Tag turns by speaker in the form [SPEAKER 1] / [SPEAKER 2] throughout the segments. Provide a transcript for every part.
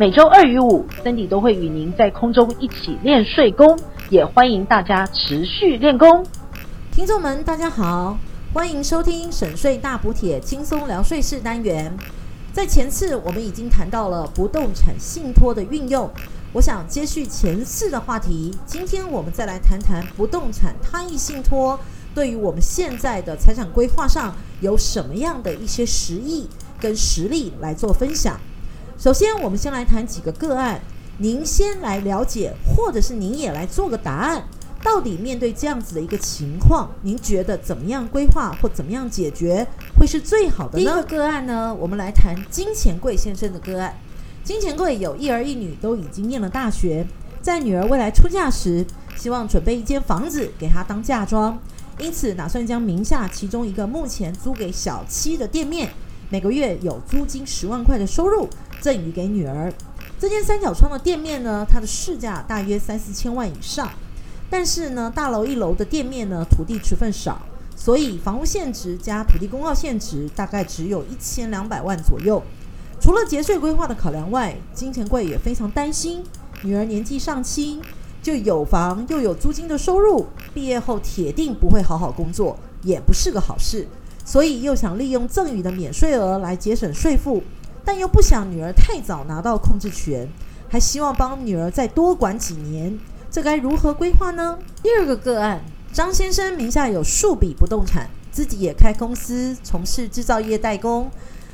[SPEAKER 1] 每周二与五，Cindy 都会与您在空中一起练税功，也欢迎大家持续练功。
[SPEAKER 2] 听众们，大家好，欢迎收听省税大补帖轻松聊税事单元。在前次我们已经谈到了不动产信托的运用，我想接续前次的话题，今天我们再来谈谈不动产他益信托对于我们现在的财产规划上有什么样的一些实意跟实例来做分享。首先，我们先来谈几个个案。您先来了解，或者是您也来做个答案。到底面对这样子的一个情况，您觉得怎么样规划或怎么样解决会是最好的呢？第一个个案呢，我们来谈金钱柜先生的个案。金钱柜有一儿一女，都已经念了大学。在女儿未来出嫁时，希望准备一间房子给她当嫁妆，因此打算将名下其中一个目前租给小七的店面，每个月有租金十万块的收入。赠予给女儿。这间三角窗的店面呢，它的市价大约三四千万以上。但是呢，大楼一楼的店面呢，土地持分少，所以房屋现值加土地公告现值大概只有一千两百万左右。除了节税规划的考量外，金钱柜也非常担心女儿年纪尚轻，就有房又有租金的收入，毕业后铁定不会好好工作，也不是个好事。所以又想利用赠与的免税额来节省税负。但又不想女儿太早拿到控制权，还希望帮女儿再多管几年，这该如何规划呢？第二个个案，张先生名下有数笔不动产，自己也开公司从事制造业代工。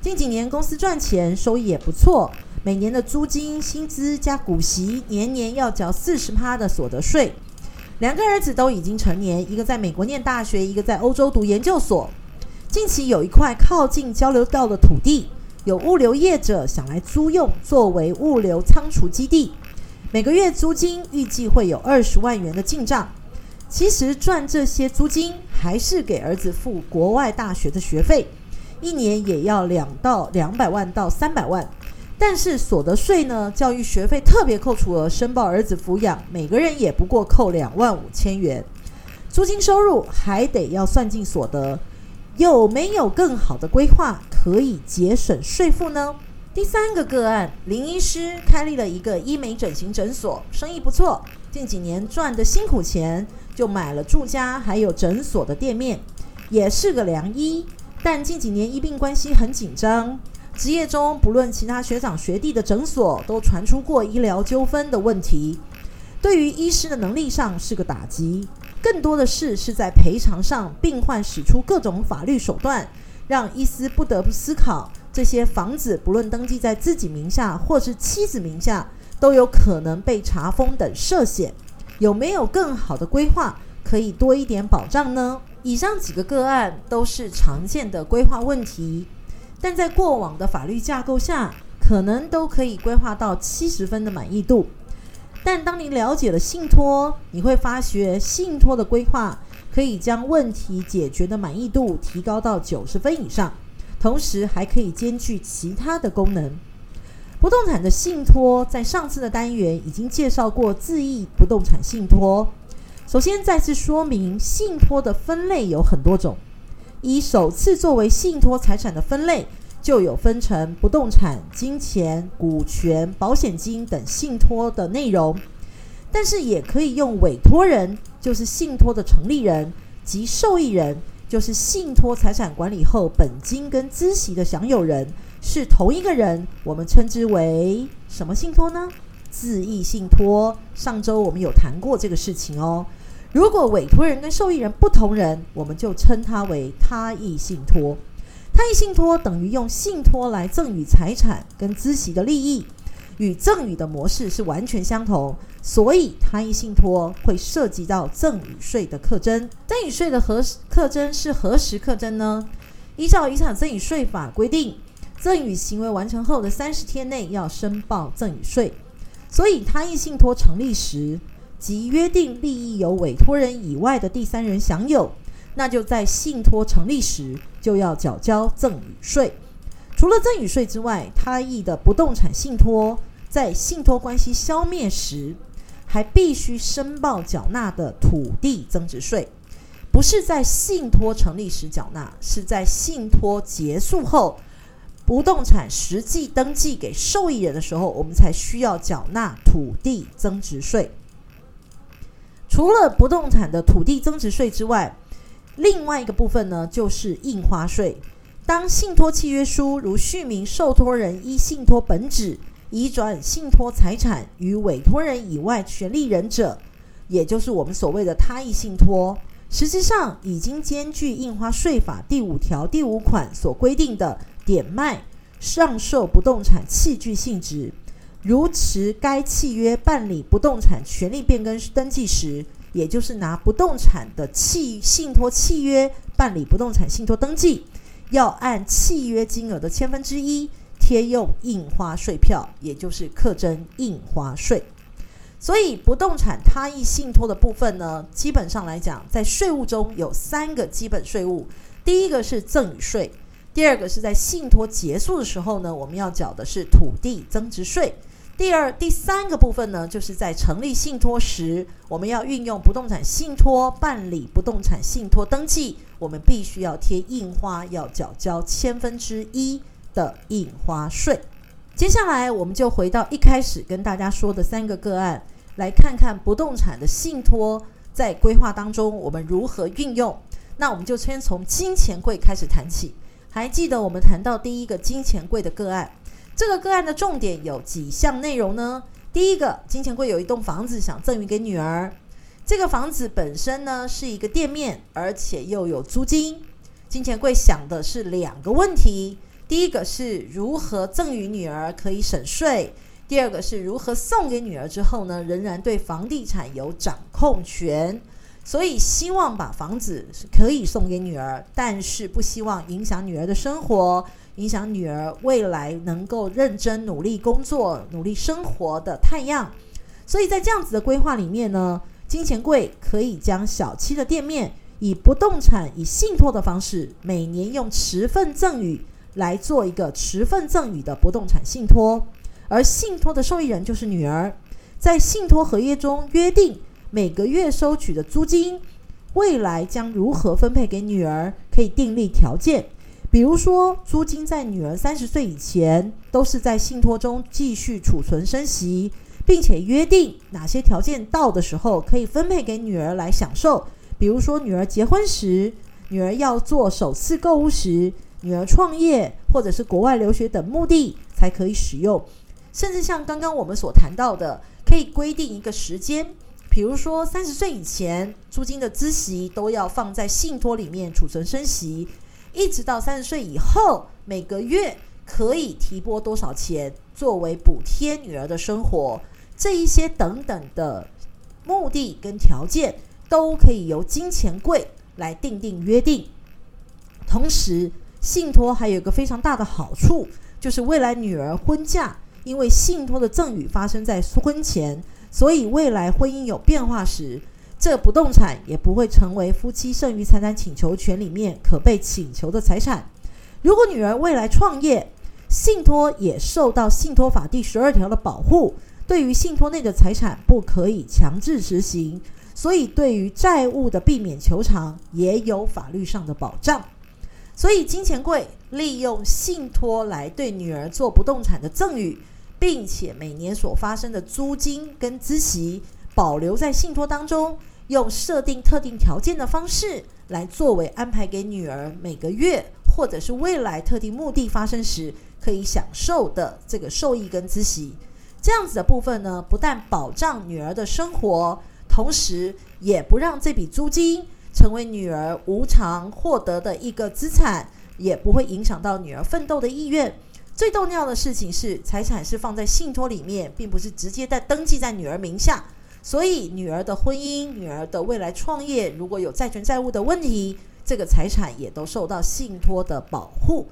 [SPEAKER 2] 近几年公司赚钱，收益也不错，每年的租金、薪资加股息，年年要缴四十趴的所得税。两个儿子都已经成年，一个在美国念大学，一个在欧洲读研究所。近期有一块靠近交流道的土地。有物流业者想来租用作为物流仓储基地，每个月租金预计会有二十万元的进账。其实赚这些租金还是给儿子付国外大学的学费，一年也要两到两百万到三百万。但是所得税呢，教育学费特别扣除额申报儿子抚养，每个人也不过扣两万五千元。租金收入还得要算进所得，有没有更好的规划？可以节省税负呢？第三个个案，林医师开立了一个医美整形诊所，生意不错。近几年赚的辛苦钱，就买了住家还有诊所的店面，也是个良医。但近几年医病关系很紧张，职业中不论其他学长学弟的诊所，都传出过医疗纠纷的问题，对于医师的能力上是个打击。更多的是是在赔偿上，病患使出各种法律手段。让医师不得不思考，这些房子不论登记在自己名下或是妻子名下，都有可能被查封等涉险，有没有更好的规划可以多一点保障呢？以上几个个案都是常见的规划问题，但在过往的法律架构下，可能都可以规划到七十分的满意度。但当你了解了信托，你会发觉信托的规划。可以将问题解决的满意度提高到九十分以上，同时还可以兼具其他的功能。不动产的信托在上次的单元已经介绍过，自益不动产信托。首先再次说明，信托的分类有很多种。以首次作为信托财产的分类，就有分成不动产、金钱、股权、保险金等信托的内容。但是也可以用委托人，就是信托的成立人及受益人，就是信托财产管理后本金跟孳息的享有人是同一个人，我们称之为什么信托呢？自益信托。上周我们有谈过这个事情哦。如果委托人跟受益人不同人，我们就称它为他益信托。他益信托等于用信托来赠与财产跟孳息的利益。与赠与的模式是完全相同，所以他益信托会涉及到赠与税的课征。赠与税的何时课征是何时课征呢？依照遗产赠与税法规定，赠与行为完成后的三十天内要申报赠与税。所以他益信托成立时，即约定利益由委托人以外的第三人享有，那就在信托成立时就要缴交赠与税。除了赠与税之外，他意的不动产信托在信托关系消灭时，还必须申报缴纳的土地增值税，不是在信托成立时缴纳，是在信托结束后，不动产实际登记给受益人的时候，我们才需要缴纳土地增值税。除了不动产的土地增值税之外，另外一个部分呢，就是印花税。当信托契约书如续名受托人依信托本旨移转信托财产与委托人以外权利人者，也就是我们所谓的他意信托，实质上已经兼具印花税法第五条第五款所规定的点卖、上售不动产器具性质。如持该契约办理不动产权利变更登记时，也就是拿不动产的契信托契约办理不动产信托登记。要按契约金额的千分之一贴用印花税票，也就是课征印花税。所以，不动产他益信托的部分呢，基本上来讲，在税务中有三个基本税务。第一个是赠与税，第二个是在信托结束的时候呢，我们要缴的是土地增值税。第二、第三个部分呢，就是在成立信托时，我们要运用不动产信托办理不动产信托登记，我们必须要贴印花，要缴交千分之一的印花税。接下来，我们就回到一开始跟大家说的三个个案，来看看不动产的信托在规划当中我们如何运用。那我们就先从金钱柜开始谈起。还记得我们谈到第一个金钱柜的个案。这个个案的重点有几项内容呢？第一个，金钱柜有一栋房子想赠与给女儿，这个房子本身呢是一个店面，而且又有租金。金钱柜想的是两个问题：第一个是如何赠与女儿可以省税；第二个是如何送给女儿之后呢，仍然对房地产有掌控权。所以希望把房子可以送给女儿，但是不希望影响女儿的生活。影响女儿未来能够认真努力工作、努力生活的太阳，所以在这样子的规划里面呢，金钱柜可以将小七的店面以不动产、以信托的方式，每年用持份赠与来做一个持份赠与的不动产信托，而信托的受益人就是女儿，在信托合约中约定每个月收取的租金，未来将如何分配给女儿，可以订立条件。比如说，租金在女儿三十岁以前都是在信托中继续储存生息，并且约定哪些条件到的时候可以分配给女儿来享受。比如说，女儿结婚时、女儿要做首次购物时、女儿创业或者是国外留学等目的才可以使用。甚至像刚刚我们所谈到的，可以规定一个时间，比如说三十岁以前，租金的孳息都要放在信托里面储存生息。一直到三十岁以后，每个月可以提拨多少钱作为补贴女儿的生活，这一些等等的目的跟条件，都可以由金钱柜来订定约定。同时，信托还有一个非常大的好处，就是未来女儿婚嫁，因为信托的赠与发生在婚前，所以未来婚姻有变化时，这不动产也不会成为夫妻剩余财产请求权里面可被请求的财产。如果女儿未来创业，信托也受到信托法第十二条的保护，对于信托内的财产不可以强制执行，所以对于债务的避免求偿也有法律上的保障。所以金钱柜利用信托来对女儿做不动产的赠与，并且每年所发生的租金跟孳息保留在信托当中。用设定特定条件的方式来作为安排给女儿每个月或者是未来特定目的发生时可以享受的这个受益跟孳息，这样子的部分呢，不但保障女儿的生活，同时也不让这笔租金成为女儿无偿获得的一个资产，也不会影响到女儿奋斗的意愿。最重要的事情是，财产是放在信托里面，并不是直接在登记在女儿名下。所以，女儿的婚姻、女儿的未来创业，如果有债权债务的问题，这个财产也都受到信托的保护。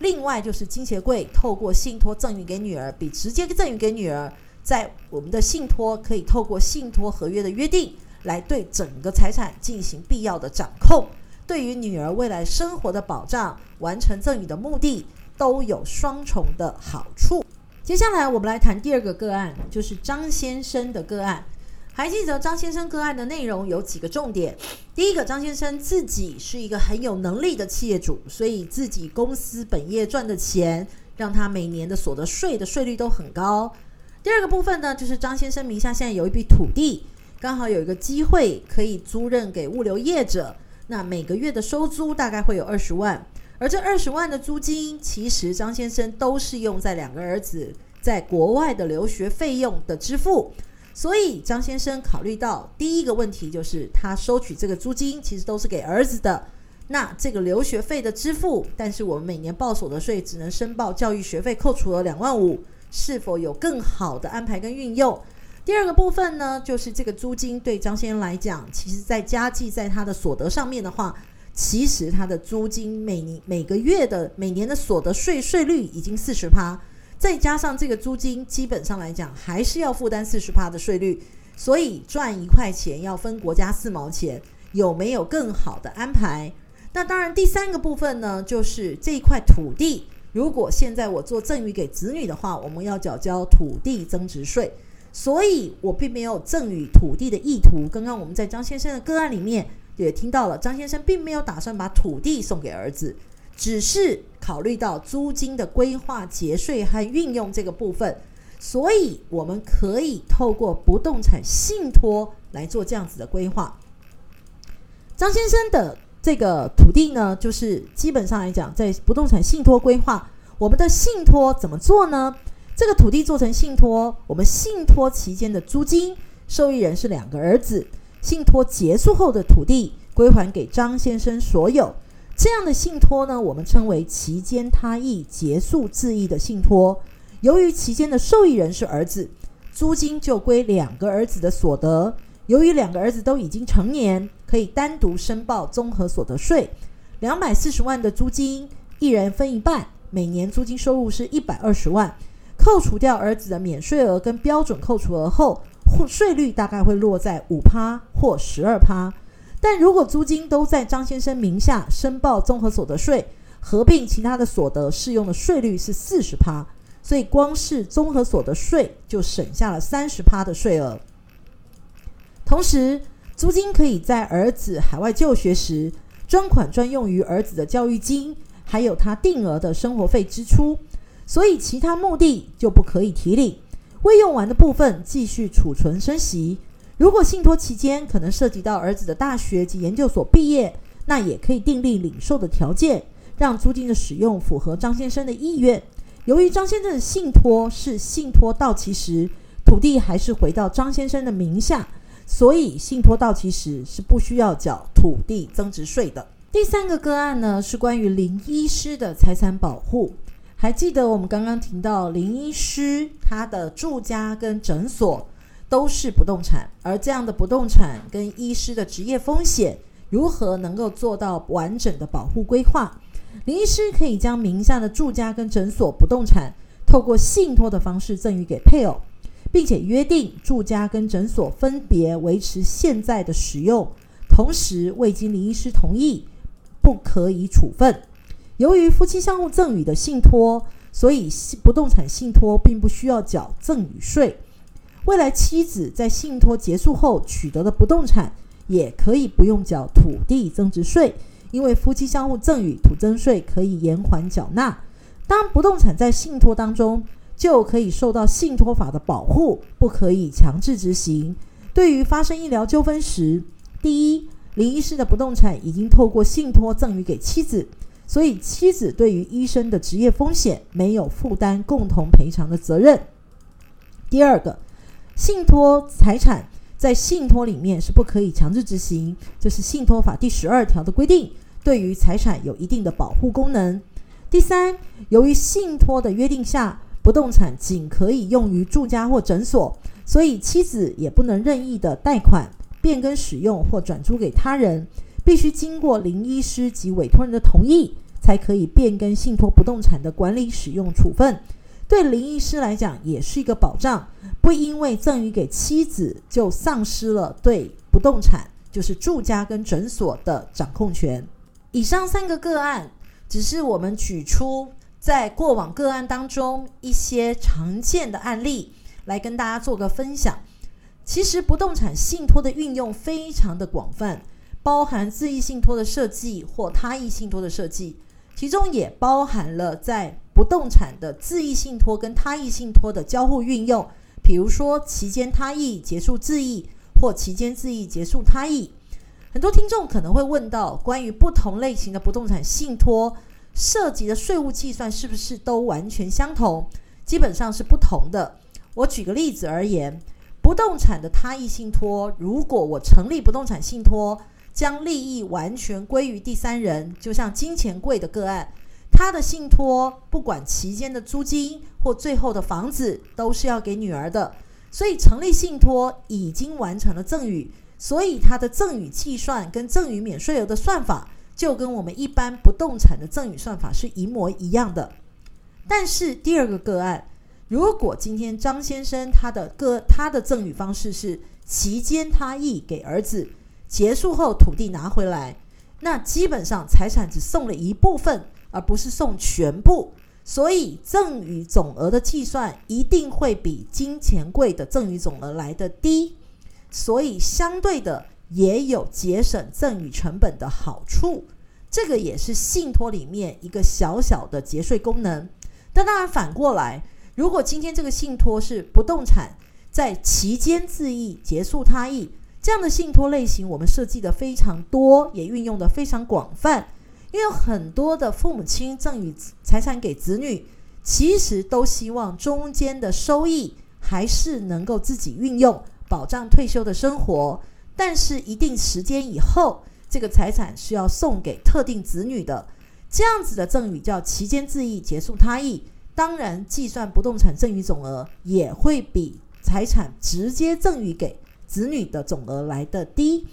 [SPEAKER 2] 另外，就是金钱柜透过信托赠与给女儿，比直接赠与给女儿在我们的信托可以透过信托合约的约定，来对整个财产进行必要的掌控，对于女儿未来生活的保障、完成赠与的目的，都有双重的好处。接下来我们来谈第二个个案，就是张先生的个案。还记得张先生个案的内容有几个重点？第一个，张先生自己是一个很有能力的企业主，所以自己公司本业赚的钱，让他每年的所得税的税率都很高。第二个部分呢，就是张先生名下现在有一笔土地，刚好有一个机会可以租任给物流业者，那每个月的收租大概会有二十万，而这二十万的租金，其实张先生都是用在两个儿子在国外的留学费用的支付，所以张先生考虑到第一个问题就是他收取这个租金其实都是给儿子的，那这个留学费的支付，但是我们每年报所得税只能申报教育学费扣除了两万五。是否有更好的安排跟运用？第二个部分呢，就是这个租金对张先生来讲，其实在加计在他的所得上面的话，其实他的租金每年每个月的每年的所得税税率已经四十趴，再加上这个租金，基本上来讲还是要负担四十趴的税率，所以赚一块钱要分国家四毛钱，有没有更好的安排？那当然，第三个部分呢，就是这一块土地。如果现在我做赠与给子女的话，我们要缴交土地增值税，所以我并没有赠与土地的意图。刚刚我们在张先生的个案里面也听到了，张先生并没有打算把土地送给儿子，只是考虑到租金的规划、节税和运用这个部分，所以我们可以透过不动产信托来做这样子的规划。张先生的。这个土地呢，就是基本上来讲，在不动产信托规划，我们的信托怎么做呢？这个土地做成信托，我们信托期间的租金受益人是两个儿子，信托结束后的土地归还给张先生所有。这样的信托呢，我们称为期间他益结束自益的信托。由于期间的受益人是儿子，租金就归两个儿子的所得。由于两个儿子都已经成年。可以单独申报综合所得税，两百四十万的租金，一人分一半，每年租金收入是一百二十万，扣除掉儿子的免税额跟标准扣除额后，税率大概会落在五趴或十二趴。但如果租金都在张先生名下，申报综合所得税，合并其他的所得适用的税率是四十趴，所以光是综合所得税就省下了三十趴的税额，同时。租金可以在儿子海外就学时专款专用于儿子的教育金，还有他定额的生活费支出，所以其他目的就不可以提领。未用完的部分继续储存生息。如果信托期间可能涉及到儿子的大学及研究所毕业，那也可以订立领受的条件，让租金的使用符合张先生的意愿。由于张先生的信托是信托到期时，土地还是回到张先生的名下。所以信托到期时是不需要缴土地增值税的。第三个个案呢，是关于林医师的财产保护。还记得我们刚刚提到林医师他的住家跟诊所都是不动产，而这样的不动产跟医师的职业风险如何能够做到完整的保护规划？林医师可以将名下的住家跟诊所不动产透过信托的方式赠与给配偶。并且约定住家跟诊所分别维持现在的使用，同时未经林医师同意，不可以处分。由于夫妻相互赠与的信托，所以不动产信托并不需要缴赠与税。未来妻子在信托结束后取得的不动产，也可以不用缴土地增值税，因为夫妻相互赠与土增税可以延缓缴纳。当不动产在信托当中，就可以受到信托法的保护，不可以强制执行。对于发生医疗纠纷时，第一，林医师的不动产已经透过信托赠与给妻子，所以妻子对于医生的职业风险没有负担共同赔偿的责任。第二个，信托财产在信托里面是不可以强制执行，这是信托法第十二条的规定，对于财产有一定的保护功能。第三，由于信托的约定下，不动产仅可以用于住家或诊所，所以妻子也不能任意的贷款、变更使用或转租给他人，必须经过林医师及委托人的同意，才可以变更信托不动产的管理使用处分。对林医师来讲也是一个保障，不因为赠与给妻子就丧失了对不动产，就是住家跟诊所的掌控权。以上三个个案，只是我们举出在过往个案当中一些常见的案例，来跟大家做个分享。其实不动产信托的运用非常的广泛，包含自益信托的设计或他益信托的设计，其中也包含了在不动产的自益信托跟他益信托的交互运用，比如说期间他益结束自益，或期间自益结束他益。很多听众可能会问到，关于不同类型的不动产信托涉及的税务计算是不是都完全相同？基本上是不同的。我举个例子而言。不动产的他益信托，如果我成立不动产信托，将利益完全归于第三人，就像金钱柜的个案，他的信托不管期间的租金或最后的房子都是要给女儿的，所以成立信托已经完成了赠与，所以他的赠与计算跟赠与免税额的算法就跟我们一般不动产的赠与算法是一模一样的。但是第二个个案。如果今天张先生他的个他的赠与方式是期间他意给儿子，结束后土地拿回来，那基本上财产只送了一部分，而不是送全部，所以赠与总额的计算一定会比金钱柜的赠与总额来得低，所以相对的也有节省赠与成本的好处，这个也是信托里面一个小小的节税功能。但当然反过来。如果今天这个信托是不动产在期间自益结束他益，这样的信托类型，我们设计的非常多，也运用的非常广泛。因为很多的父母亲赠与财产给子女，其实都希望中间的收益还是能够自己运用，保障退休的生活。但是一定时间以后，这个财产是要送给特定子女的，这样子的赠与叫期间自益结束他益。当然，计算不动产赠与总额也会比财产直接赠与给子女的总额来得低，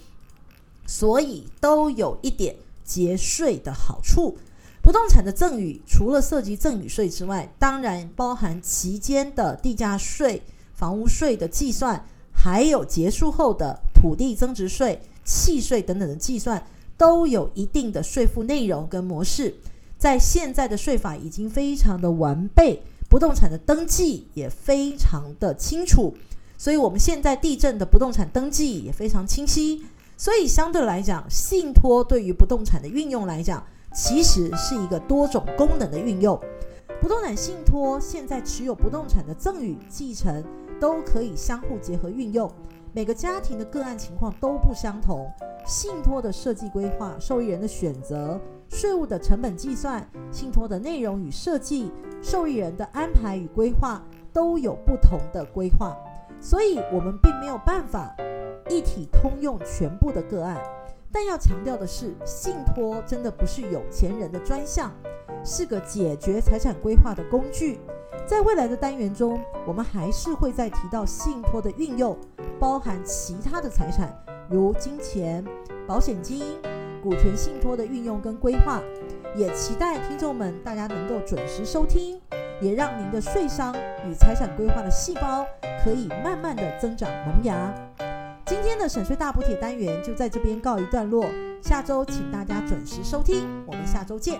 [SPEAKER 2] 所以都有一点节税的好处。不动产的赠与除了涉及赠与税之外，当然包含期间的地价税、房屋税的计算，还有结束后的土地增值税、契税等等的计算，都有一定的税负内容跟模式。在现在的税法已经非常的完备，不动产的登记也非常的清楚，所以我们现在地震的不动产登记也非常清晰。所以相对来讲，信托对于不动产的运用来讲，其实是一个多种功能的运用。不动产信托现在持有不动产的赠与继承都可以相互结合运用，每个家庭的个案情况都不相同，信托的设计规划、受益人的选择。税务的成本计算、信托的内容与设计、受益人的安排与规划都有不同的规划，所以我们并没有办法一体通用全部的个案。但要强调的是，信托真的不是有钱人的专项，是个解决财产规划的工具。在未来的单元中，我们还是会再提到信托的运用，包含其他的财产，如金钱、保险金。股权信托的运用跟规划，也期待听众们大家能够准时收听，也让您的税商与财产规划的细胞可以慢慢的增长萌芽。今天的省税大补贴单元就在这边告一段落，下周请大家准时收听，我们下周见。